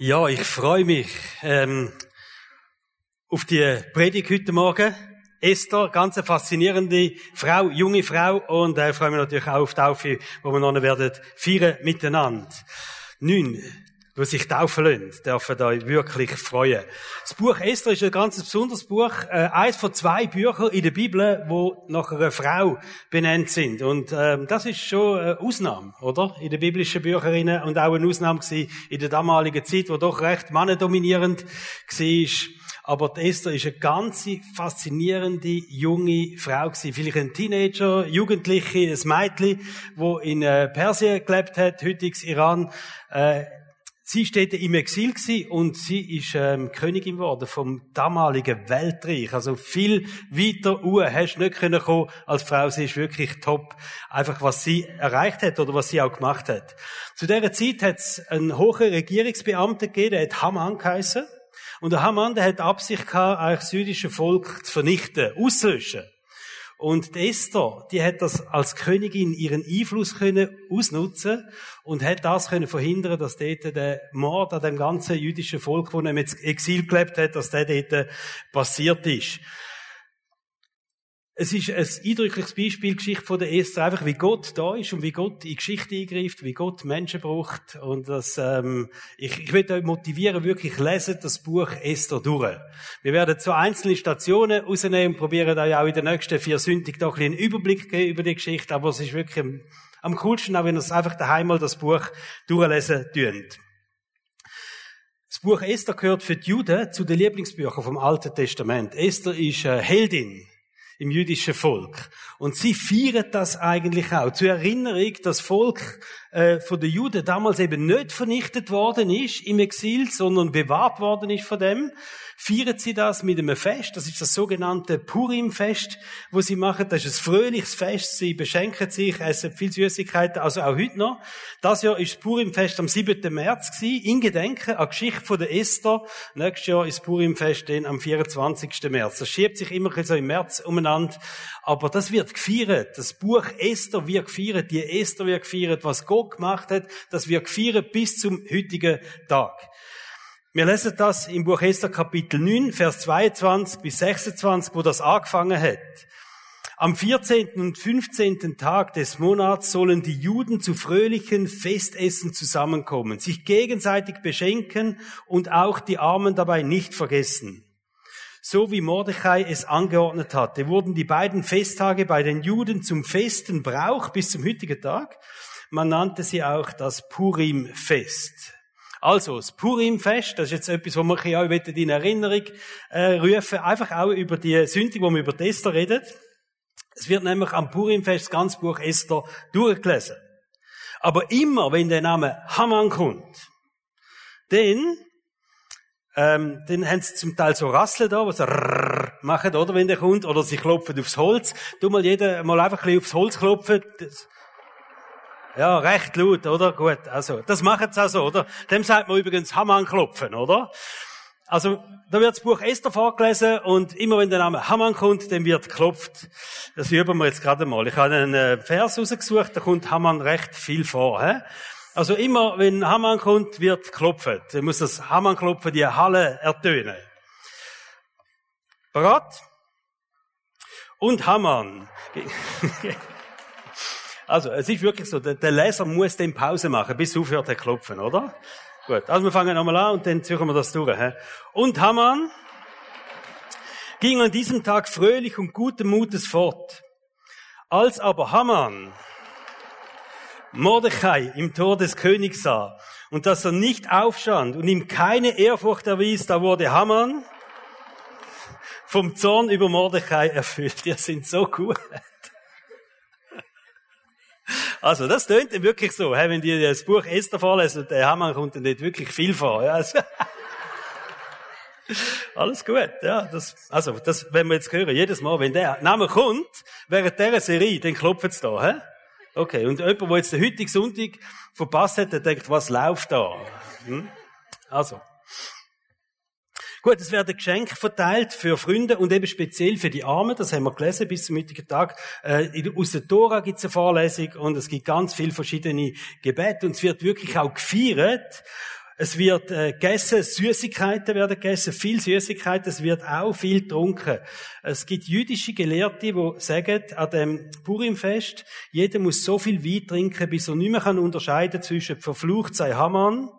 Ja, ich freue mich ähm, auf die Predigt heute Morgen. Esther, ganz eine faszinierende Frau, junge Frau und äh, freue mich natürlich auch auf die Taufe, wo wir noch werden feiern miteinander. Neun, die sich taufen lassen, dürfen euch wirklich freuen. Das Buch Esther ist ein ganz besonderes Buch, äh, eines von zwei Büchern in der Bibel, wo nach einer Frau benannt sind. Und ähm, das ist schon eine Ausnahme, oder? In den biblischen Bücherinnen und auch eine Ausnahme gewesen in der damaligen Zeit, wo doch recht mannendominierend war. Aber die Esther ist eine ganz faszinierende junge Frau gewesen. Vielleicht ein Teenager, Jugendliche, ein Mädchen, wo in äh, Persien gelebt hat, heutiges Iran. Äh, Sie steht im Exil und sie ist ähm, Königin geworden vom damaligen Weltreich. Also viel weiter uhr hast du nicht können kommen als Frau. Sie ist wirklich top. Einfach was sie erreicht hat oder was sie auch gemacht hat. Zu dieser Zeit hat es einen hohen Regierungsbeamten gegeben, der hat Haman geheißen. Und der Haman, der hat Absicht gehabt, eigentlich das jüdische Volk zu vernichten, auszulöschen. Und die Esther, die hat das als Königin ihren Einfluss können ausnutzen und hat das können verhindern, dass dort der Mord an dem ganzen jüdischen Volk, wo er im Exil gelebt hat, dass der dort passiert ist. Es ist ein eindrückliches Beispiel, Geschichte von der Esther, einfach wie Gott da ist und wie Gott in Geschichte eingreift, wie Gott Menschen braucht. Und das, ähm, ich, ich möchte euch motivieren, wirklich lesen das Buch Esther durch. Wir werden so einzelne Stationen rausnehmen und probieren euch auch in den nächsten vier Sündig doch einen Überblick geben über die Geschichte. Aber es ist wirklich am, am coolsten, auch wenn ihr es einfach daheim mal das Buch durchlesen tut. Das Buch Esther gehört für die Juden zu den Lieblingsbüchern vom Alten Testament. Esther ist eine Heldin im jüdischen Volk. Und sie feiern das eigentlich auch. Zur Erinnerung, das Volk äh, von den Juden damals eben nicht vernichtet worden ist im Exil, sondern bewahrt worden ist von dem, feiern sie das mit einem Fest. Das ist das sogenannte Purim-Fest, wo sie machen. Das ist ein fröhliches Fest. Sie beschenken sich, essen viel Süßigkeiten, also auch heute noch. Das Jahr ist das Purim-Fest am 7. März gewesen, in Gedenken an die Geschichte von der Esther. Nächstes Jahr ist das Purim-Fest dann am 24. März. Das schiebt sich immer so im März umeinander. Aber das wird gefeiert. Das Buch Esther wird gefeiert. Die Esther wird gefeiert. Was Gott gemacht hat, das wird gefeiert bis zum heutigen Tag. Wir lesen das im Buch Esther Kapitel 9, Vers 22 bis 26, wo das angefangen hat. Am 14. und 15. Tag des Monats sollen die Juden zu fröhlichen Festessen zusammenkommen, sich gegenseitig beschenken und auch die Armen dabei nicht vergessen. So wie Mordechai es angeordnet hatte, wurden die beiden Festtage bei den Juden zum festen Brauch bis zum heutigen Tag. Man nannte sie auch das Purim-Fest. Also, das Purim-Fest, das ist jetzt etwas, wo wir auch in Erinnerung äh, rufen, einfach auch über die Sünde, wo wir über die Esther reden. Es wird nämlich am Purim-Fest das ganze Buch Esther durchgelesen. Aber immer, wenn der Name Haman kommt, dann, ähm, dann haben sie zum Teil so Rasseln da, was machen, oder, wenn der kommt, oder sie klopfen aufs Holz. Du mal jeder mal einfach ein bisschen aufs Holz klopfen. Das, ja, recht laut, oder? Gut, also, das machen sie also, oder? Dem sagt man übrigens Hamann klopfen, oder? Also, da wird das Buch Esther vorgelesen und immer wenn der Name Hamann kommt, dann wird geklopft. Das üben wir jetzt gerade mal. Ich habe einen äh, Vers rausgesucht, da kommt Hamann recht viel vor. He? Also immer, wenn Hamann kommt, wird geklopft. Dann muss das Hamann klopfen, die Halle ertönen. Bereit? Und Hamann. Also, es ist wirklich so, der, der Leser muss den Pause machen, bis aufhört er klopfen, oder? Gut, also wir fangen nochmal an und dann ziehen wir das durch. He? Und Haman ging an diesem Tag fröhlich und guten Mutes fort. Als aber Haman Mordechai im Tor des Königs sah und dass er nicht aufstand und ihm keine Ehrfurcht erwies, da wurde Haman vom Zorn über Mordechai erfüllt. Die sind so gut. Also, das tönt wirklich so, wenn die das Buch Esther vorlesen, der Hamann kommt dann nicht wirklich viel vor. Ja. Also, alles gut, ja. Das, also, das, wenn wir jetzt hören, jedes Mal, wenn der Name kommt, während dieser Serie, dann klopft es da, hä? Okay. Und jemand, der jetzt den heutigen Sonntag verpasst hat, der denkt, was läuft da? Hm? Also. Gut, es werden Geschenke verteilt für Freunde und eben speziell für die Armen. Das haben wir gelesen bis zum heutigen Tag. Äh, aus der Tora gibt es eine Vorlesung und es gibt ganz viele verschiedene Gebete und es wird wirklich auch gefeiert. Es wird äh, gegessen, Süßigkeiten werden gegessen, viel Süßigkeiten, es wird auch viel getrunken. Es gibt jüdische Gelehrte, die sagen, an dem Purimfest, jeder muss so viel Wein trinken, bis er nicht mehr kann unterscheiden zwischen verflucht sei Haman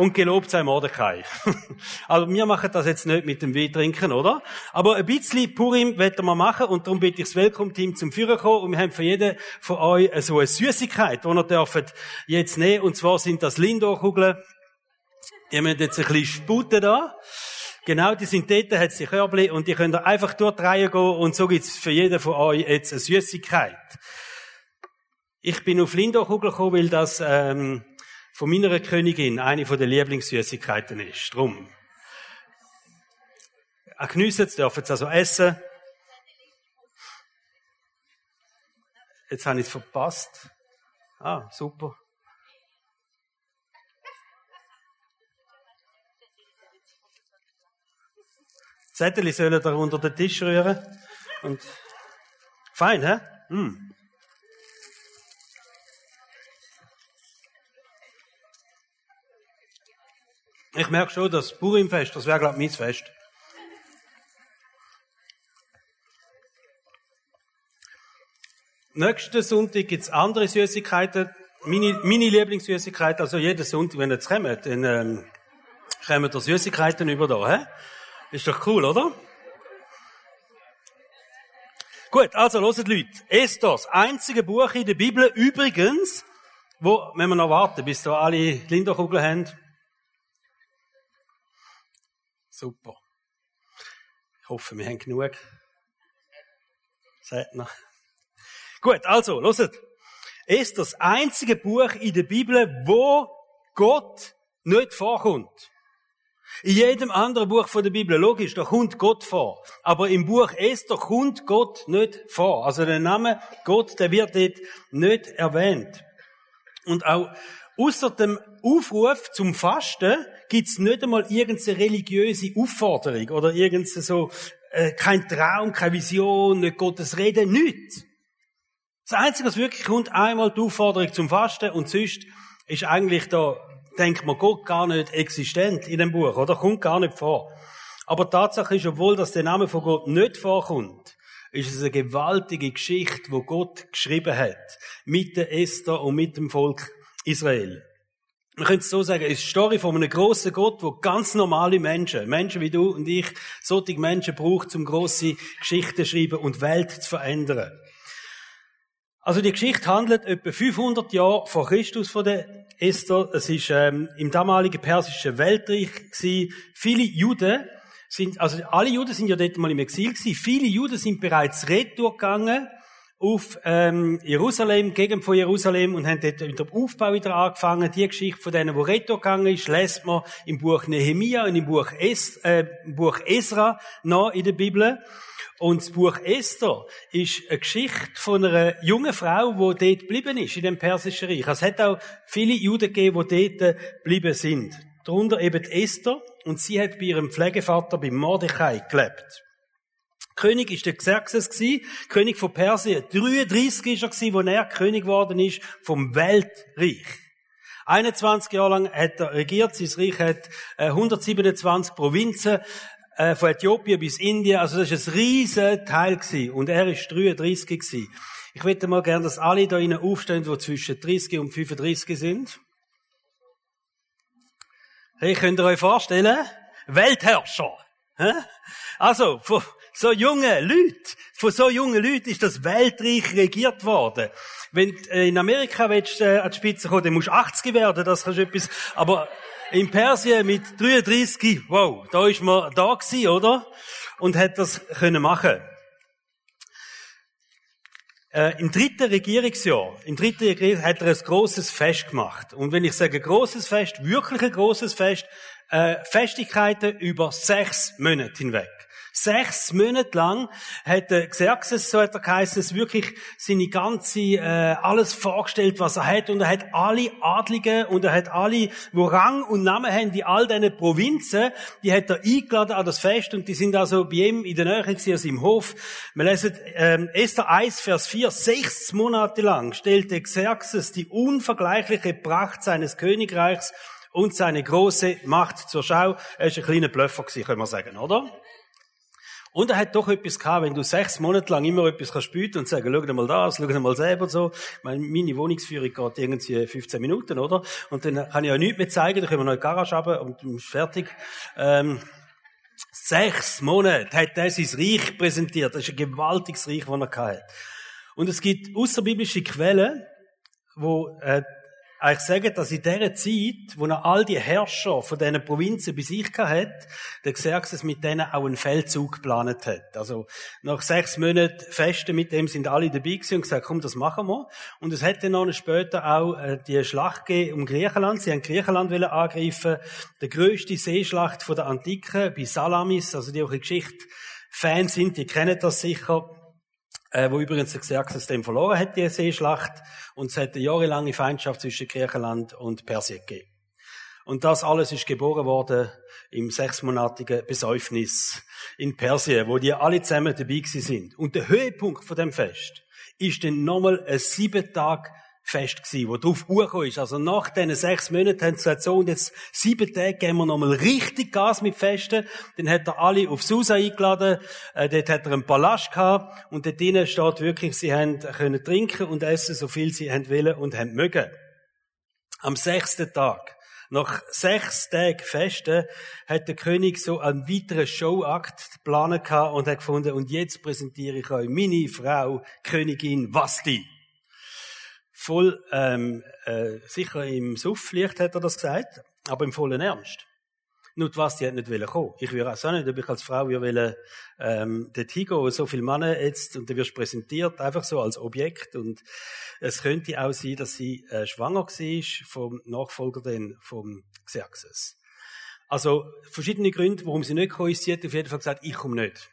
und gelobt sei Mordecai. also wir machen das jetzt nicht mit dem Wein trinken, oder? Aber ein bisschen Purim werden wir machen und darum bitte ich das Welcome-Team zum Führer kommen und wir haben für jeden von euch so eine Süßigkeit, die ihr dürft jetzt nehmen und zwar sind das Lindor-Kugeln. Ihr müsst jetzt ein bisschen sputen da. Genau, die sind dort, hat die Körbli und die könnt ihr einfach dort gehen und so gibt's für jeden von euch jetzt eine Süßigkeit. Ich bin auf Lindor-Kugel gekommen, weil das ähm, von meiner Königin eine von den Lieblingssüßigkeiten ist. Drum. Auch geniessen, dürfen es also essen. Jetzt habe ich es verpasst. Ah, super. Zettel sollen da unter den Tisch rühren. Und fein, hä? Mm. Ich merke schon, das Purimfest, das wäre, glaube ich, mein Fest. Nächsten Sonntag gibt es andere Süßigkeiten. Meine, meine Lieblingssüßigkeit, also jeden Sonntag, wenn ihr jetzt kommt, dann ähm, kommen da Süßigkeiten über da. Hä? Ist doch cool, oder? Gut, also hört Leute. Esther, das einzige Buch in der Bibel übrigens, wo, wenn wir noch warten, bis da alle Linderkugeln haben, Super. Ich hoffe, wir haben genug. Seht noch. Gut, also, loset. ist das einzige Buch in der Bibel, wo Gott nicht vorkommt. In jedem anderen Buch von der Bibel, logisch, da kommt Gott vor. Aber im Buch Esther kommt Gott nicht vor. Also der Name Gott, der wird dort nicht erwähnt. Und auch außer dem Aufruf zum Fasten gibt's nicht einmal irgendeine religiöse Aufforderung oder irgendeine so, äh, kein Traum, keine Vision, nicht Gottes Reden, nichts. Das Einzige, was wirklich kommt, einmal die Aufforderung zum Fasten und sonst ist eigentlich da, denkt man, Gott gar nicht existent in dem Buch, oder? Kommt gar nicht vor. Aber Tatsache ist, obwohl das der Name von Gott nicht vorkommt, ist es eine gewaltige Geschichte, wo Gott geschrieben hat. Mit der Esther und mit dem Volk Israel. Man könnte es so sagen, es ist die Story von einem grossen Gott, wo ganz normale Menschen, Menschen wie du und ich, solche Menschen braucht, um grosse Geschichten zu schreiben und Welt zu verändern. Also die Geschichte handelt etwa 500 Jahre vor Christus von der Esther. Es ist ähm, im damaligen persischen Weltreich gewesen. Viele Juden sind, also alle Juden sind ja dort mal im Exil gewesen. Viele Juden sind bereits retour gegangen auf ähm, Jerusalem, Gegend von Jerusalem und haben dort mit dem Aufbau wieder angefangen. Die Geschichte von denen, die Retto gegangen ist, lässt man im Buch Nehemia und im Buch, es, äh, im Buch Esra noch in der Bibel. Und das Buch Esther ist eine Geschichte von einer jungen Frau, die dort geblieben ist, in dem persischen Reich. Also es hat auch viele Juden gegeben, die dort geblieben sind. Darunter eben Esther. Und sie hat bei ihrem Pflegevater, bei Mordechai, gelebt. König ist der Xerxes gewesen, König von Persien. 33 ist er gewesen, wo er König geworden ist vom Weltreich. 21 Jahre lang hat er regiert. Sein Reich hat 127 äh, Provinzen, äh, von Äthiopien bis Indien. Also das ist ein riesen Teil gewesen. Und er ist 33 gewesen. Ich möchte mal gerne, dass alle da innen aufstehen, die zwischen 30 und 35 sind. Hey, könnt ihr euch vorstellen? Weltherrscher. Also, von, so junge Leute, von so jungen Leuten ist das Weltreich regiert worden. Wenn du äh, in Amerika willst, äh, an die Spitze kommen, dann musst du 80 werden, das kannst du etwas, aber in Persien mit 33, wow, da ist man da gewesen, oder? Und hat das können machen. Äh, Im dritten Regierungsjahr, im dritten Regierungsjahr hat er ein großes Fest gemacht. Und wenn ich sage großes Fest, wirklich ein großes Fest, äh, Festigkeiten über sechs Monate hinweg. Sechs Monate lang hat der Xerxes, so hat er geheißen, wirklich seine ganze, äh, alles vorgestellt, was er hat. Und er hat alle Adligen und er hat alle, wo Rang und Namen haben, die all diese Provinzen, die hat er eingeladen an das Fest und die sind also bei ihm in der Nähe gewesen, also im Hof. Wir lesen, ähm, Esther 1, Vers 4, sechs Monate lang stellte Xerxes die unvergleichliche Pracht seines Königreichs und seine große Macht zur Schau. Er ist ein kleiner Blöffer gewesen, können wir sagen, oder? Und er hat doch etwas gehabt, wenn du sechs Monate lang immer etwas kannst bieten und sagen, schau dir mal das, schau dir mal selber so. Meine, Wohnungsführung geht irgendwie 15 Minuten, oder? Und dann kann ich auch nichts mehr zeigen, dann können wir noch in die Garage runter und fertig. Ähm, sechs Monate hat er sein Reich präsentiert. Das ist ein gewaltiges Reich, das er hatte. Und es gibt außerbiblische Quellen, wo äh, eigentlich sagen, dass in dieser Zeit, wo er all die Herrscher von diesen Provinzen bei sich hatte, der Xerxes mit denen auch einen Feldzug geplant hat. Also, nach sechs Monaten Festen mit dem sind alle dabei gewesen und gesagt, komm, das machen wir. Und es hätte noch später auch äh, die Schlacht um Griechenland. Sie haben Griechenland angreifen. Die grösste Seeschlacht von der Antike bei Salamis, also die auch in Geschichte Fans sind, die kennen das sicher äh, wo übrigens der Xerxes dem verloren hat, die Seeschlacht, und es hat eine jahrelange Feindschaft zwischen Griechenland und Persien gegeben. Und das alles ist geboren worden im sechsmonatigen Besäufnis in Persien, wo die alle zusammen dabei sind. Und der Höhepunkt von dem Fest ist dann nochmal ein sieben Tag Fest gewesen, wo drauf hochgekommen ist. Also nach diesen sechs Monaten haben sie gesagt, so, und jetzt sieben Tage geben wir nochmal richtig Gas mit Festen. Dann hat er alle auf Susa eingeladen, äh, dort hat er einen Palast gehabt, und dort drinnen steht wirklich, sie haben können trinken und essen, so viel sie haben wollen und haben mögen. Am sechsten Tag, nach sechs Tagen Festen, hat der König so einen weiteren Showakt geplant und hat gefunden, und jetzt präsentiere ich euch meine Frau, Königin Vasti voll ähm, äh, sicher im Sufflicht hat er das gesagt, aber im vollen Ernst. Nur was die hat nicht wollen kommen. Ich würde auch nicht, ob ich als Frau wollen, ähm, dort hingehen, so viele Männer jetzt, und dann wirst du präsentiert, einfach so als Objekt, und es könnte auch sein, dass sie äh, schwanger war vom Nachfolger den, vom Xerxes. Also, verschiedene Gründe, warum sie nicht gekommen ist. Sie hat auf jeden Fall gesagt, ich komme nicht.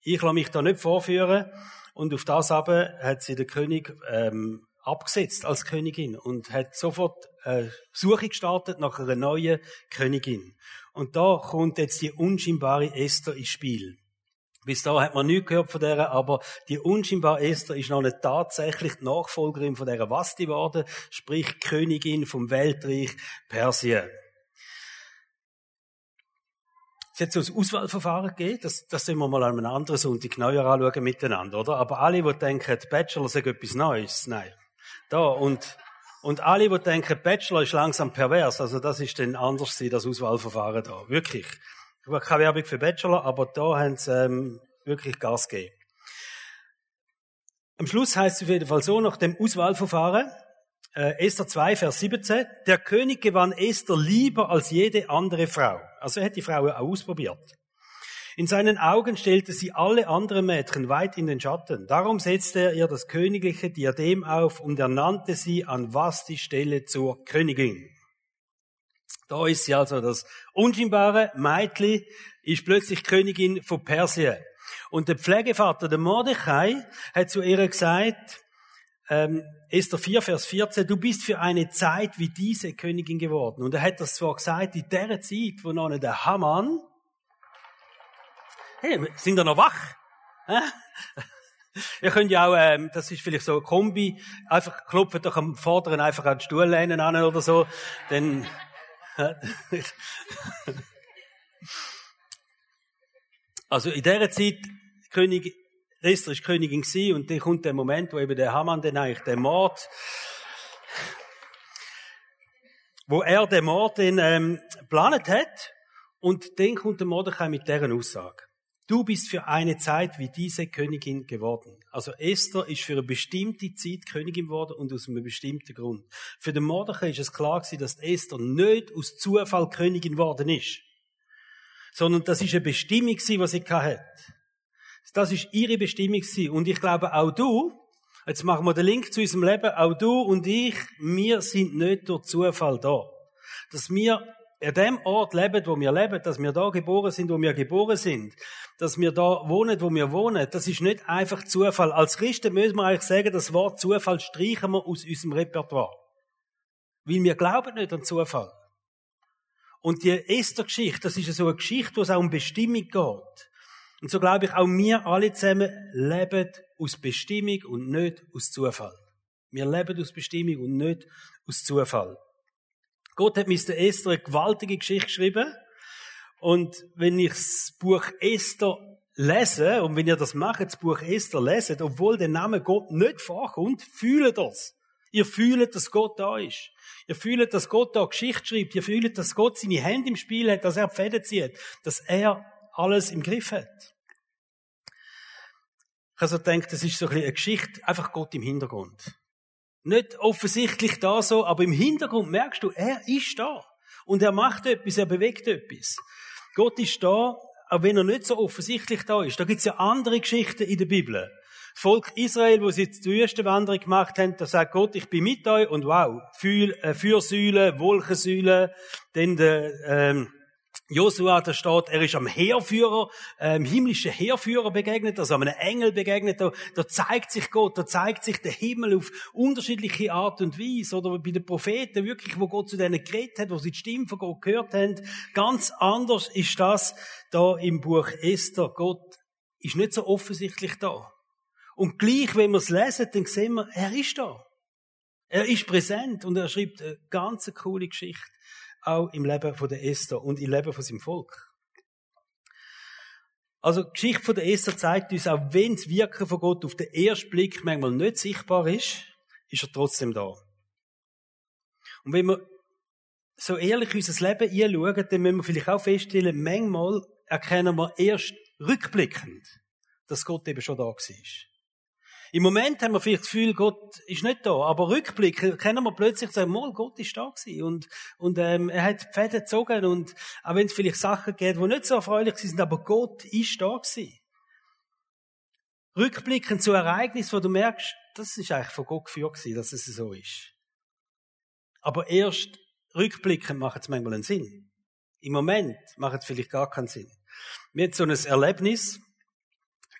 Ich lasse mich da nicht vorführen. Und auf das aber hat sie der König ähm, abgesetzt als Königin und hat sofort äh, Suche gestartet nach einer neuen Königin. Und da kommt jetzt die unscheinbare Esther ins Spiel. Bis da hat man nichts gehört von der, aber die unscheinbare Esther ist noch nicht tatsächlich die Nachfolgerin von der Vasti geworden, sprich Königin vom Weltreich Persien. Hat so ein Auswahlverfahren gegeben, das, das sollen wir mal an einem anderen Sonntag genauer anschauen miteinander, oder? Aber alle, die denken, Bachelor sei etwas Neues, nein. Da, und, und alle, die denken, Bachelor ist langsam pervers, also das ist dann anders das Auswahlverfahren da. Wirklich. Ich habe keine Werbung für Bachelor, aber da haben sie ähm, wirklich Gas gegeben. Am Schluss heißt es auf jeden Fall so, nach dem Auswahlverfahren, äh, Esther 2, Vers 17. Der König gewann Esther lieber als jede andere Frau. Also er hat die Frau ausprobiert. In seinen Augen stellte sie alle anderen Mädchen weit in den Schatten. Darum setzte er ihr das königliche Diadem auf und ernannte sie an was die Stelle zur Königin. Da ist sie also das unscheinbare Meitli, ist plötzlich Königin von Persien. Und der Pflegevater, der Mordechai, hat zu ihr gesagt, ähm, Esther 4, Vers 14, du bist für eine Zeit wie diese Königin geworden. Und er hat das zwar gesagt, in der Zeit, wo noch nicht der Haman, hey, sind da noch wach? Ihr könnt ja auch, ähm, das ist vielleicht so ein Kombi, einfach klopfen doch am Vorderen einfach an den Stuhllehnen an oder so, dann, also in der Zeit, König Esther ist Königin gewesen, und dann kommt der Moment, wo eben der Haman dann eigentlich den Mord, wo er den Mord dann, ähm, geplant hat, und dann kommt der Mordechai mit deren Aussage. Du bist für eine Zeit wie diese Königin geworden. Also Esther ist für eine bestimmte Zeit Königin geworden und aus einem bestimmten Grund. Für den Mordechai ist es klar gewesen, dass Esther nicht aus Zufall Königin geworden ist, sondern das ist eine Bestimmung gewesen, was sie hatte. Das ist ihre Bestimmung gewesen. Und ich glaube, auch du, jetzt machen wir den Link zu unserem Leben, auch du und ich, wir sind nicht durch Zufall da. Dass wir an dem Ort leben, wo wir leben, dass wir da geboren sind, wo wir geboren sind, dass wir da wohnen, wo wir wohnen, das ist nicht einfach Zufall. Als Christen müssen wir eigentlich sagen, das Wort Zufall streichen wir aus unserem Repertoire. Weil wir glauben nicht an Zufall. Und die Esther-Geschichte, das ist so eine Geschichte, wo es auch um Bestimmung geht. Und so glaube ich, auch wir alle zusammen leben aus Bestimmung und nicht aus Zufall. Wir leben aus Bestimmung und nicht aus Zufall. Gott hat der Esther eine gewaltige Geschichte geschrieben. Und wenn ich das Buch Esther lese, und wenn ihr das macht, das Buch Esther leset, obwohl der Name Gott nicht vorkommt, fühlt das. Ihr fühlt, dass Gott da ist. Ihr fühlt, dass Gott da Geschichte schreibt. Ihr fühlt, dass Gott seine Hände im Spiel hat, dass er Fäden zieht, dass er alles im Griff hat. Ich also denke, das ist so eine Geschichte, einfach Gott im Hintergrund. Nicht offensichtlich da so, aber im Hintergrund merkst du, er ist da. Und er macht etwas, er bewegt etwas. Gott ist da, auch wenn er nicht so offensichtlich da ist. Da gibt es ja andere Geschichten in der Bibel. Das Volk Israel, wo sie die Wüstenwanderung gemacht haben, da sagt Gott, ich bin mit euch und wow, äh, Fürsäule, Wolkensäule, dann der, ähm, Josua, da steht, er ist am Heerführer, ähm, himmlischen Heerführer begegnet, also einem Engel begegnet, da, da zeigt sich Gott, da zeigt sich der Himmel auf unterschiedliche Art und Weise, oder bei den Propheten wirklich, wo Gott zu denen geredet hat, wo sie die Stimme von Gott gehört haben, ganz anders ist das da im Buch Esther. Gott ist nicht so offensichtlich da. Und gleich, wenn wir es lesen, dann sehen wir, er ist da. Er ist präsent und er schreibt eine ganz coole Geschichte auch im Leben von der Esther und im Leben von seinem Volk. Also die Geschichte von der Esther zeigt uns, auch wenn das Wirken von Gott auf den ersten Blick manchmal nicht sichtbar ist, ist er trotzdem da. Und wenn wir so ehrlich unser Leben anschauen, dann müssen wir vielleicht auch feststellen, manchmal erkennen wir erst rückblickend, dass Gott eben schon da war. Im Moment haben wir vielleicht das Gefühl, Gott ist nicht da, aber rückblickend können wir plötzlich sagen, mal, Gott ist da gewesen und, und ähm, er hat die Fäden gezogen und auch wenn es vielleicht Sachen gibt, die nicht so erfreulich sind, aber Gott ist da gewesen. Rückblickend zu Ereignissen, wo du merkst, das ist eigentlich von Gott geführt gewesen, dass es so ist. Aber erst rückblickend macht es manchmal einen Sinn. Im Moment macht es vielleicht gar keinen Sinn. Wir haben so ein Erlebnis,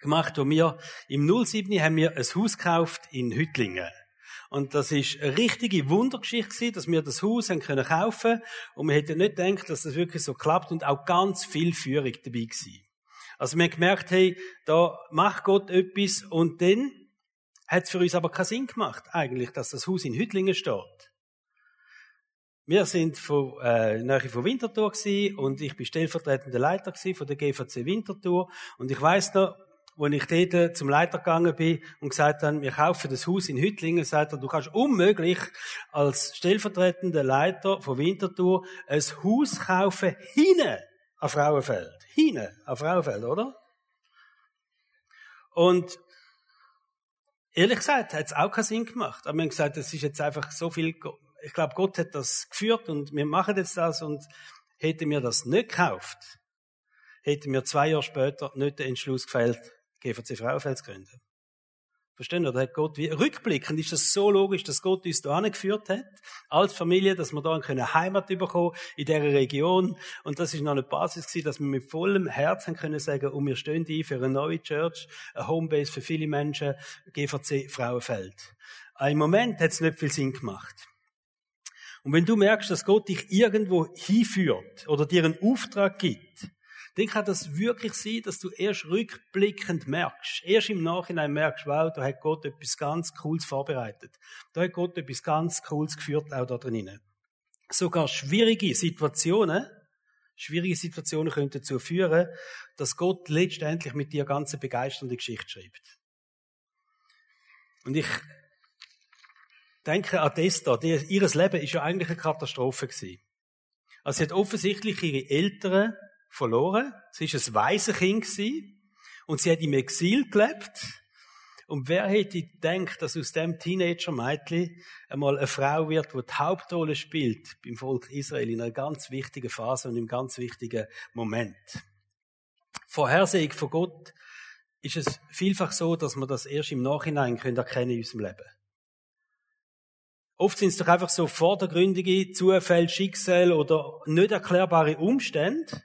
gemacht, wo wir im 07 haben wir ein Haus gekauft in Hüttlingen. Und das ist eine richtige Wundergeschichte gewesen, dass wir das Haus haben können kaufen und wir hätten nicht gedacht, dass das wirklich so klappt und auch ganz viel Führung dabei gewesen. Also wir haben gemerkt, hey, da macht Gott etwas und dann hat es für uns aber keinen Sinn gemacht, eigentlich, dass das Haus in Hüttlingen steht. Wir sind von, äh, nahe von Winterthur gewesen, und ich bin stellvertretender Leiter gewesen von der GVC Winterthur und ich weiß noch, als ich dort zum Leiter gegangen bin und gesagt habe, wir kaufen das Haus in Hüttlingen, sagt er, du kannst unmöglich als stellvertretender Leiter von Winterthur ein Haus kaufen hinten an Frauenfeld. Hinten an Frauenfeld, oder? Und ehrlich gesagt, hat es auch keinen Sinn gemacht. Aber wir haben gesagt, es ist jetzt einfach so viel, ich glaube, Gott hat das geführt und wir machen jetzt das und hätten wir das nicht gekauft, hätten wir zwei Jahre später nicht den Entschluss gefällt, GVC Frauenfeld zu gründen. Verstehen? Da hat Gott, wie, rückblickend ist das so logisch, dass Gott uns da geführt hat, als Familie, dass wir da eine Heimat bekommen in dieser Region. Und das ist noch eine Basis gewesen, dass wir mit vollem Herzen können sagen, und wir stehen ein für eine neue Church, eine Homebase für viele Menschen, GVC Frauenfeld. Im Moment hat es nicht viel Sinn gemacht. Und wenn du merkst, dass Gott dich irgendwo hinführt oder dir einen Auftrag gibt, dann kann das wirklich sein, dass du erst rückblickend merkst, erst im Nachhinein merkst, wow, da hat Gott etwas ganz Cooles vorbereitet. Da hat Gott etwas ganz Cooles geführt, auch da drinnen. Sogar schwierige Situationen, schwierige Situationen können dazu führen, dass Gott letztendlich mit dir ganze begeisternde Geschichte schreibt. Und ich denke an Testa, ihres Leben ist ja eigentlich eine Katastrophe gewesen. Also sie hat offensichtlich ihre Eltern verloren. Sie war ein Waisenkind und sie hat im Exil gelebt. Und wer hätte gedacht, dass aus dem Teenager-Mädchen einmal eine Frau wird, die die Hauptrolle spielt beim Volk Israel in einer ganz wichtigen Phase und im ganz wichtigen Moment. Vorhersehung von Gott ist es vielfach so, dass man das erst im Nachhinein können erkennen in unserem Leben. Oft sind es doch einfach so vordergründige Zufälle, Schicksal oder nicht erklärbare Umstände,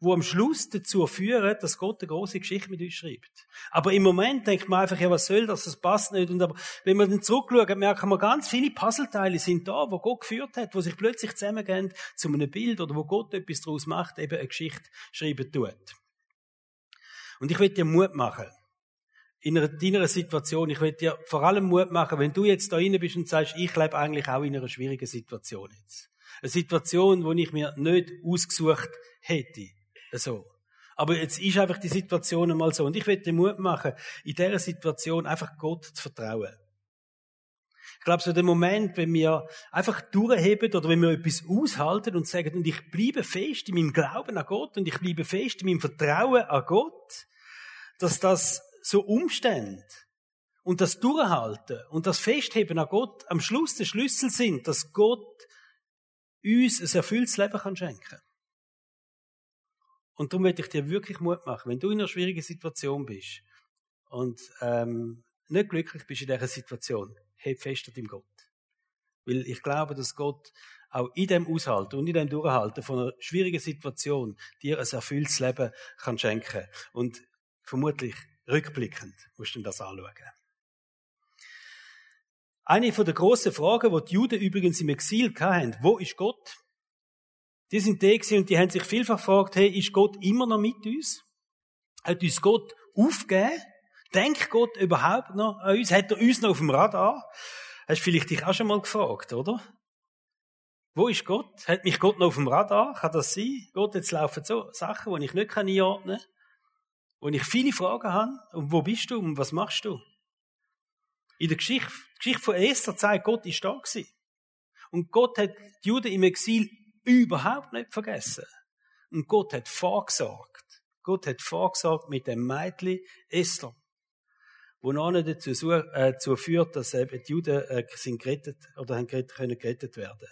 wo am Schluss dazu führen, dass Gott eine große Geschichte mit uns schreibt. Aber im Moment denkt man einfach, ja, was soll das? Das passt nicht. Und aber, wenn wir dann zurückschauen, merken wir, ganz viele Puzzleteile sind da, wo Gott geführt hat, wo sich plötzlich zusammengehen zu einem Bild oder wo Gott etwas daraus macht, eben eine Geschichte schreiben tut. Und ich will dir Mut machen. In einer, deiner Situation, ich will dir vor allem Mut machen, wenn du jetzt da rein bist und sagst, ich lebe eigentlich auch in einer schwierigen Situation jetzt. Eine Situation, die ich mir nicht ausgesucht hätte. So. Aber jetzt ist einfach die Situation einmal so. Und ich will den Mut machen, in dieser Situation einfach Gott zu vertrauen. Ich glaube, so der Moment, wenn wir einfach durchheben oder wenn wir etwas aushalten und sagen, und ich bleibe fest in meinem Glauben an Gott und ich bleibe fest in meinem Vertrauen an Gott, dass das so Umstände und das Durchhalten und das Festheben an Gott am Schluss der Schlüssel sind, dass Gott uns ein erfülltes Leben kann schenken Und darum möchte ich dir wirklich Mut machen, wenn du in einer schwierigen Situation bist und ähm, nicht glücklich bist in dieser Situation, heb fest an deinem Gott. Weil ich glaube, dass Gott auch in dem Aushalten und in dem Durchhalten von einer schwierigen Situation dir ein erfülltes Leben kann schenken. Und vermutlich rückblickend musst du das anschauen. Eine von der grossen Fragen, die die Juden übrigens im Exil hatten, wo ist Gott? Die sind die und die haben sich vielfach gefragt, hey, ist Gott immer noch mit uns? Hat uns Gott aufgegeben? Denkt Gott überhaupt noch an uns? Hat er uns noch auf dem Radar? Hast du vielleicht dich auch schon mal gefragt, oder? Wo ist Gott? Hat mich Gott noch auf dem Radar? Kann das sein? Gott, jetzt laufen so Sachen, die ich nicht einordnen kann, wo ich viele Fragen habe. Und wo bist du und was machst du? In der Geschichte, Geschichte von Esther zeigt, Gott ist da gewesen. Und Gott hat die Juden im Exil überhaupt nicht vergessen. Und Gott hat vorgesorgt. Gott hat vorgesorgt mit dem Mädchen Esther wo noch nicht dazu, äh, dazu führt, dass eben die Juden äh, sind gerettet oder haben gerettet, können gerettet werden.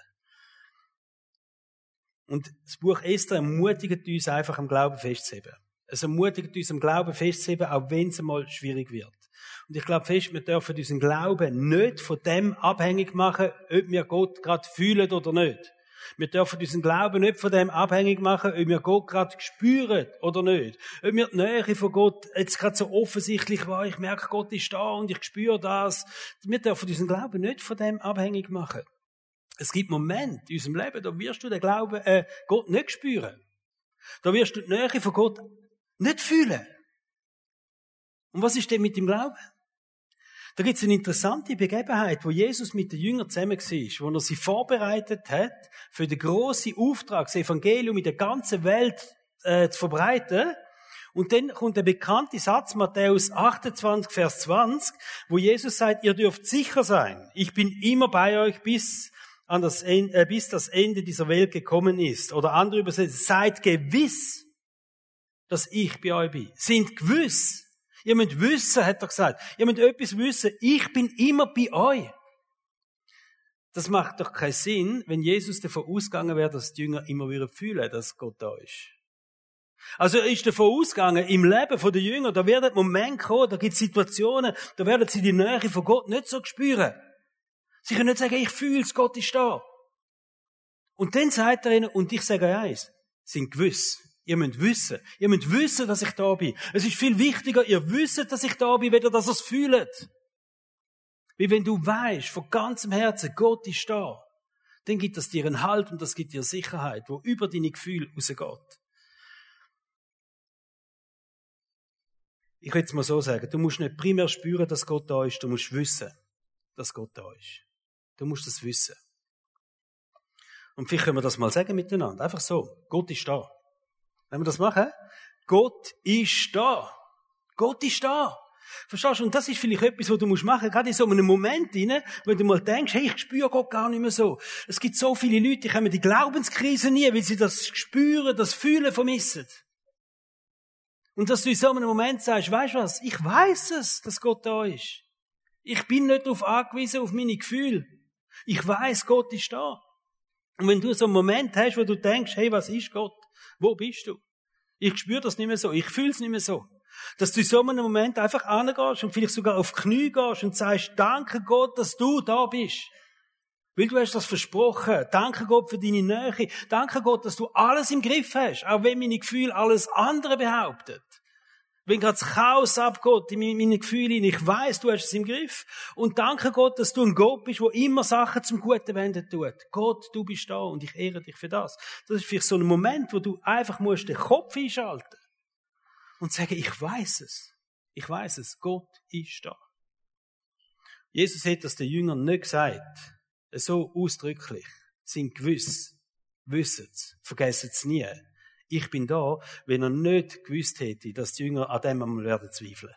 Und das Buch Esther ermutigt uns einfach am Glauben festzuheben. Es ermutigt uns am Glauben festzuheben, auch wenn es einmal schwierig wird. Und ich glaube fest, wir dürfen unseren Glauben nicht von dem abhängig machen, ob wir Gott gerade fühlen oder nicht. Wir dürfen unseren Glauben nicht von dem abhängig machen, ob wir Gott gerade spüren oder nicht. Ob wir die Nähe von Gott jetzt gerade so offensichtlich war, ich merke, Gott ist da und ich spüre das. Wir dürfen unseren Glauben nicht von dem abhängig machen. Es gibt Momente in unserem Leben, da wirst du den Glauben, äh, Gott nicht spüren. Da wirst du die Nähe von Gott nicht fühlen. Und was ist denn mit dem Glauben? Da gibt es eine interessante Begebenheit, wo Jesus mit den Jüngern zusammen war, wo er sie vorbereitet hat für den grossen Auftrag, das Evangelium in der ganzen Welt äh, zu verbreiten. Und dann kommt der bekannte Satz, Matthäus 28, Vers 20, wo Jesus sagt, ihr dürft sicher sein, ich bin immer bei euch bis an das Ende, äh, bis das Ende dieser Welt gekommen ist. Oder andere übersetzen, seid gewiss, dass ich bei euch bin. Sind gewiss. Ihr müsst wissen, hat er gesagt. Ihr müsst etwas wissen. Ich bin immer bei euch. Das macht doch keinen Sinn, wenn Jesus davon ausgegangen wäre, dass die Jünger immer wieder fühlen, dass Gott da ist. Also er ist davon ausgegangen, im Leben der Jünger, da werden Momente kommen, da gibt es Situationen, da werden sie die Nähe von Gott nicht so spüren. Sie können nicht sagen, ich fühle es, Gott ist da. Und dann sagt er ihnen, und ich sage eins, sind gewiss, Ihr müsst wissen. Ihr müsst wissen, dass ich da bin. Es ist viel wichtiger, ihr wisst, dass ich da bin, weder dass ihr es fühlt. Wie wenn du weißt, von ganzem Herzen, Gott ist da. Dann gibt das dir einen Halt und das gibt dir Sicherheit, wo über deine Gefühle rausgeht. Ich will es mal so sagen, du musst nicht primär spüren, dass Gott da ist, du musst wissen, dass Gott da ist. Du musst das wissen. Und vielleicht können wir das mal sagen miteinander. Einfach so. Gott ist da. Wenn wir das machen, Gott ist da. Gott ist da. Verstehst du? Und das ist vielleicht etwas, was du musst machen, gerade in so einem Moment rein, wo du mal denkst, hey, ich spüre Gott gar nicht mehr so. Es gibt so viele Leute, die haben die Glaubenskrise nie, weil sie das spüren, das Fühlen vermissen. Und dass du in so einem Moment sagst, weißt du was, ich weiß es, dass Gott da ist. Ich bin nicht darauf angewiesen, auf meine Gefühle. Ich weiß, Gott ist da. Und wenn du so einen Moment hast, wo du denkst, hey, was ist Gott? Wo bist du? Ich spüre das nicht mehr so. Ich fühle es nicht mehr so. Dass du in so einem Moment einfach angehst und vielleicht sogar auf Knie gehst und sagst, danke Gott, dass du da bist. Weil du hast das versprochen. Danke Gott für deine Nähe. Danke Gott, dass du alles im Griff hast. Auch wenn meine Gefühle alles andere behauptet. Wenn gerade Chaos abgeht in meine Gefühle, ich weiß, du hast es im Griff. Und danke Gott, dass du ein Gott bist, der immer Sachen zum Guten wenden tut. Gott, du bist da und ich ehre dich für das. Das ist vielleicht so ein Moment, wo du einfach musst den Kopf einschalten und sagen, ich weiß es. Ich weiß es. Gott ist da. Jesus hat das den Jüngern nicht gesagt. So ausdrücklich. Sind gewiss. Wissen's. Vergessen's nie. Ich bin da, wenn er nicht gewusst hätte, dass die Jünger an dem einmal werden zweifeln.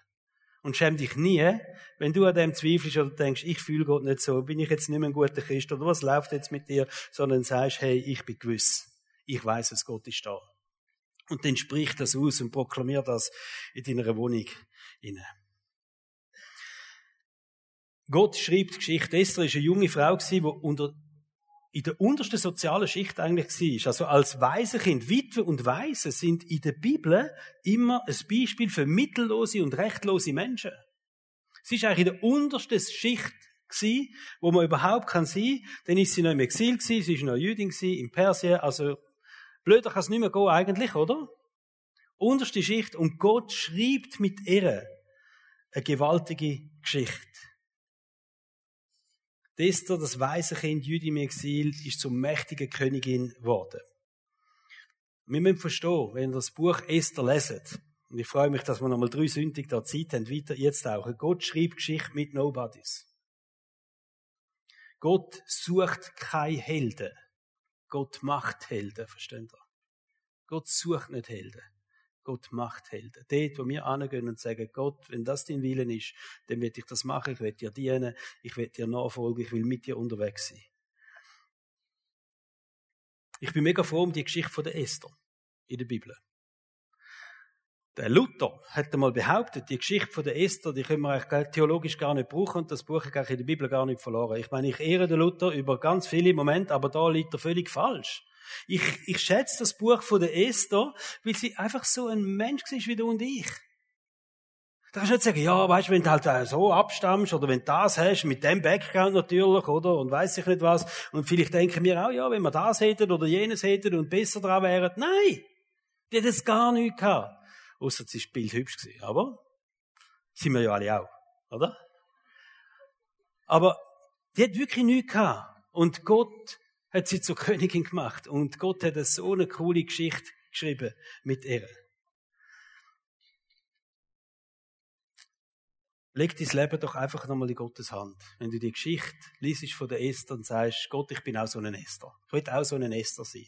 Und schäm dich nie, wenn du an dem zweifelst oder denkst, ich fühle Gott nicht so, bin ich jetzt nicht mehr ein guter Christ oder was läuft jetzt mit dir, sondern sagst, hey, ich bin gewiss. Ich weiß, dass Gott ist da. Und dann sprich das aus und proklamier das in deiner Wohnung inne. Gott schreibt Geschichte. Esther ist eine junge Frau die unter in der untersten sozialen Schicht eigentlich war. Also als Waisenkind, Witwe und Waise sind in der Bibel immer ein Beispiel für mittellose und rechtlose Menschen. Sie ist eigentlich in der untersten Schicht gewesen, wo man überhaupt kann sein. Dann ist sie noch im Exil gewesen, sie ist noch Jüdin gewesen, in Persien. Also blöder kann es nicht mehr gehen eigentlich, oder? Unterste Schicht und Gott schreibt mit ihr eine gewaltige Geschichte. Esther, das weise Kind Jüdi im Exil, ist zum mächtigen Königin geworden. Wir müssen verstehen, wenn ihr das Buch Esther leset, und ich freue mich, dass wir nochmal drei Sündig da Zeit haben, weiter jetzt auch. Gott schreibt Geschichte mit Nobodies. Gott sucht keine Helden. Gott macht Helden, versteht ihr? Gott sucht nicht Helden. Gott macht Helden. Dort, wo wir angehen und sagen, Gott, wenn das dein Willen ist, dann will ich das machen, ich will dir dienen, ich will dir nachfolgen, ich will mit dir unterwegs sein. Ich bin mega froh um die Geschichte von der Esther in der Bibel. Der Luther hat einmal behauptet, die Geschichte von der Esther, die können wir eigentlich theologisch gar nicht brauchen und das Buch ist in der Bibel gar nicht verloren. Ich meine, ich ehre den Luther über ganz viele Momente, aber da liegt er völlig falsch. Ich, ich schätze das Buch von der Esther, weil sie einfach so ein Mensch ist wie du und ich. Da kannst du nicht sagen, ja, weißt du, wenn du halt so abstammst oder wenn du das hast, mit dem Background natürlich, oder, und weiß ich nicht was, und vielleicht denken wir auch, ja, wenn wir das hätten oder jenes hätten und besser dran wären. Nein! Die hat es gar nicht gehabt. Ausser sie ist bildhübsch gewesen, aber sind wir ja alle auch, oder? Aber die hat wirklich nichts gehabt. Und Gott hat sie zur Königin gemacht. Und Gott hat so eine coole Geschichte geschrieben mit ihr. Leg dein Leben doch einfach nochmal in Gottes Hand. Wenn du die Geschichte liest von der Esther und sagst, Gott, ich bin auch so ein Esther. Ich will auch so ein Esther sein.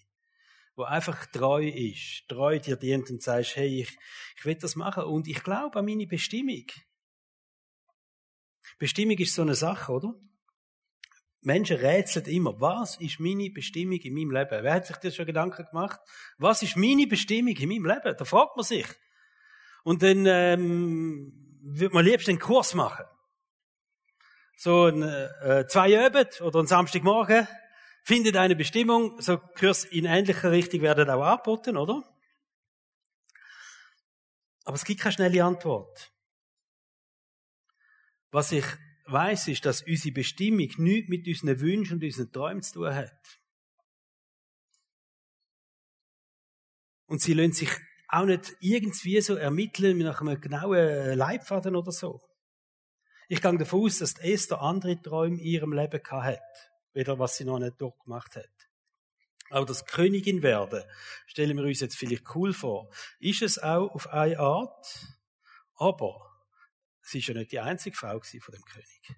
Wo einfach treu ist, treu dir dient und sagst, hey, ich, ich will das machen und ich glaube an meine Bestimmung. Bestimmung ist so eine Sache, oder? Menschen rätseln immer, was ist meine Bestimmung in meinem Leben? Wer hat sich das schon Gedanken gemacht? Was ist meine Bestimmung in meinem Leben? Da fragt man sich. Und dann ähm, würde man liebst einen Kurs machen. So ein, äh, zwei Abend oder ein Samstagmorgen findet eine Bestimmung, so Kurs in ähnlicher Richtung werden auch angeboten, oder? Aber es gibt keine schnelle Antwort. Was ich weiß, ist, dass unsere Bestimmung nichts mit unseren Wünschen und unseren Träumen zu tun hat. Und sie lassen sich auch nicht irgendwie so ermitteln nach einem genauen Leitfaden oder so. Ich gehe davon aus, dass Esther andere Träume in ihrem Leben hat, weder was sie noch nicht durchgemacht hat. Aber das Königin werden, stellen wir uns jetzt vielleicht cool vor, ist es auch auf eine Art, aber sie ist ja nicht die einzige Frau von dem König.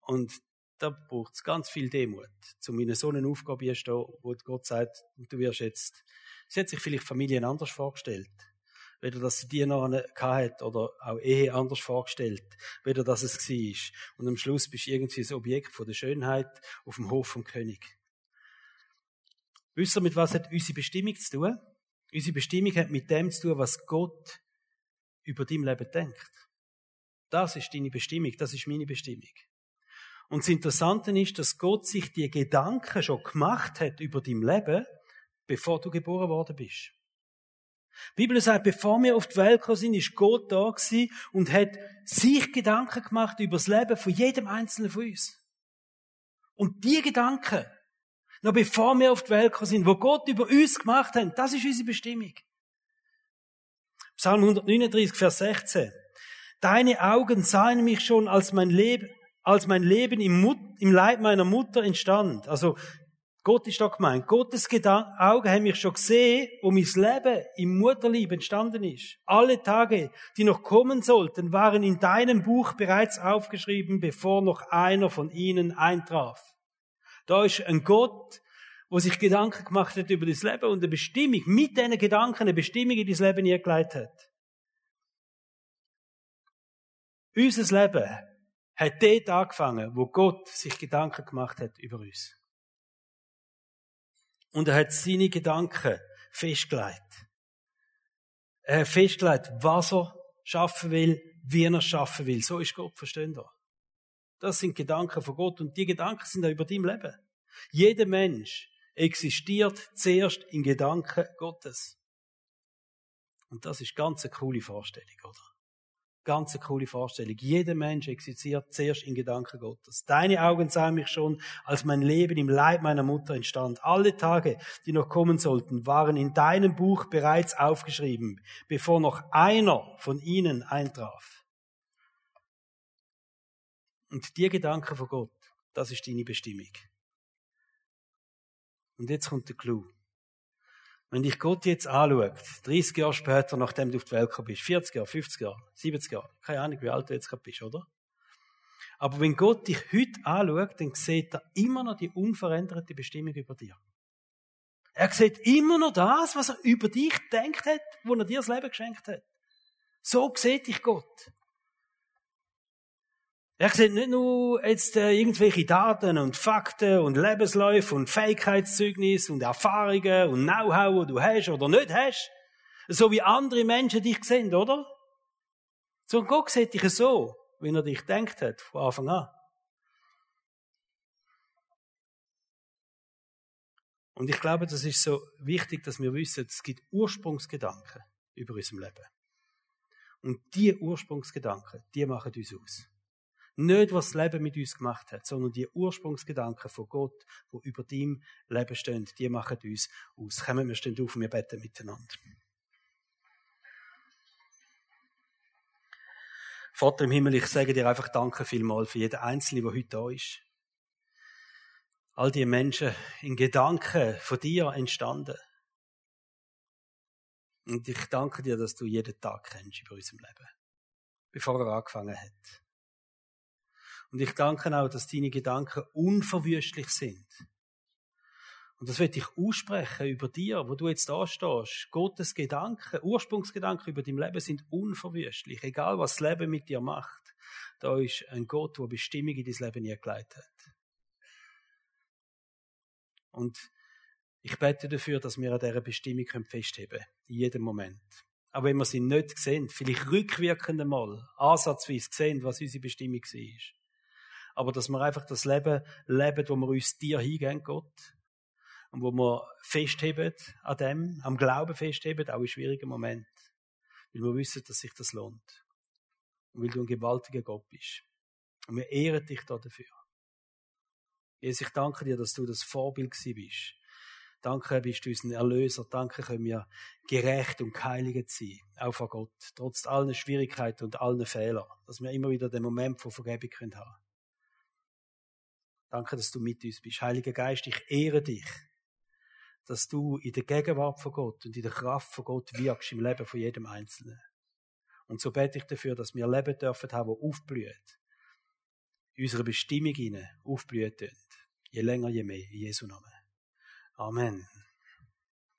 Und da braucht es ganz viel Demut, um in so eine Aufgabe zu stehen, wo Gott sagt, du wirst jetzt, sie hat sich vielleicht Familien anders vorgestellt. Weder, dass sie die noch hat oder auch Ehe anders vorgestellt. Weder, dass es war. Und am Schluss bist du irgendwie das Objekt von der Schönheit auf dem Hof vom König. Wisst ihr, mit was hat unsere Bestimmung zu tun? Unsere Bestimmung hat mit dem zu tun, was Gott über dein Leben denkt. Das ist deine Bestimmung, das ist meine Bestimmung. Und das Interessante ist, dass Gott sich die Gedanken schon gemacht hat über dein Leben, bevor du geboren worden bist. Die Bibel sagt, bevor wir auf die Welt gekommen sind, ist Gott da gewesen und hat sich Gedanken gemacht über das Leben von jedem Einzelnen von uns. Und die Gedanken, noch bevor wir auf die Welt gekommen sind, wo Gott über uns gemacht hat, das ist unsere Bestimmung. Psalm 139, Vers 16. Deine Augen sahen mich schon, als mein Leben, als mein Leben im, im Leib meiner Mutter entstand. Also, Gott ist da gemeint. Gottes Gedan Augen haben mich schon gesehen, wo mein Leben im Mutterlieb entstanden ist. Alle Tage, die noch kommen sollten, waren in deinem Buch bereits aufgeschrieben, bevor noch einer von ihnen eintraf. Da ist ein Gott, wo sich Gedanken gemacht hat über das Leben und eine Bestimmung, mit diesen Gedanken eine Bestimmung in das Leben eingeleitet hat. Unser Leben hat dort angefangen, wo Gott sich Gedanken gemacht hat über uns. Und er hat seine Gedanken festgelegt. Er hat festgelegt, was er schaffen will, wie er schaffen will. So ist Gott, verstehen wir. Das sind Gedanken von Gott und die Gedanken sind auch über dein Leben. Jeder Mensch existiert zuerst in Gedanken Gottes. Und das ist ganz eine coole Vorstellung, oder? Ganz eine coole Vorstellung. Jeder Mensch existiert zuerst in Gedanken Gottes. Deine Augen sahen mich schon, als mein Leben im Leib meiner Mutter entstand. Alle Tage, die noch kommen sollten, waren in deinem Buch bereits aufgeschrieben, bevor noch einer von ihnen eintraf. Und die Gedanken von Gott, das ist deine Bestimmung. Und jetzt kommt der Clou. Wenn dich Gott jetzt anschaut, 30 Jahre später, nachdem du auf die Welt gekommen bist, 40 Jahre, 50 Jahre, 70 Jahre, keine Ahnung, wie alt du jetzt gerade bist, oder? Aber wenn Gott dich heute anschaut, dann sieht er immer noch die unveränderte Bestimmung über dir. Er sieht immer noch das, was er über dich denkt hat, wo er dir das Leben geschenkt hat. So sieht dich Gott. Er sieht nicht nur jetzt äh, irgendwelche Daten und Fakten und Lebensläufe und Fähigkeitszeugnisse und Erfahrungen und Know-how, die du hast oder nicht hast. So wie andere Menschen dich sehen, oder? So Gott sieht dich so, wie er dich denkt hat, von Anfang an. Und ich glaube, das ist so wichtig, dass wir wissen, es gibt Ursprungsgedanken über unserem Leben. Und die Ursprungsgedanken, die machen uns aus. Nicht, was das Leben mit uns gemacht hat, sondern die Ursprungsgedanken von Gott, wo über deinem Leben stehen, die machen uns aus. Kommen wir stehen auf wir beten miteinander. Vater im Himmel, ich sage dir einfach Danke vielmal für jeden Einzelnen, der heute da ist. All die Menschen in Gedanken von dir entstanden. Und ich danke dir, dass du jeden Tag kennst über unserem Leben, bevor er angefangen hat. Und ich danke auch, dass deine Gedanken unverwüstlich sind. Und das will ich aussprechen über dir, wo du jetzt da stehst. Gottes Gedanken, Ursprungsgedanken über dein Leben sind unverwüstlich. Egal, was das Leben mit dir macht. Da ist ein Gott, der Bestimmung in dein Leben eingeleitet hat. Und ich bete dafür, dass wir an dieser Bestimmung festheben können. In jedem Moment. Auch wenn wir sie nicht sehen, vielleicht rückwirkend einmal, ansatzweise sehen, was unsere Bestimmung war aber dass wir einfach das Leben leben, wo wir uns dir hingehen, Gott. Und wo wir festheben an dem, am Glauben festheben, auch in schwierigen Momenten. Weil wir wissen, dass sich das lohnt. Und weil du ein gewaltiger Gott bist. Und wir ehren dich da dafür. Jesus, ich danke dir, dass du das Vorbild bist. Danke bist du unser Erlöser. Danke können wir gerecht und geheiligt sein. Auch vor Gott. Trotz allen Schwierigkeiten und allen Fehlern. Dass wir immer wieder den Moment von Vergebung haben können. Danke, dass du mit uns bist. Heiliger Geist, ich ehre dich, dass du in der Gegenwart von Gott und in der Kraft von Gott wirkst im Leben von jedem Einzelnen. Und so bete ich dafür, dass wir Leben dürfen haben, wo aufblüht. In unserer Bestimmung aufblüht. Je länger, je mehr. In Jesu Namen. Amen.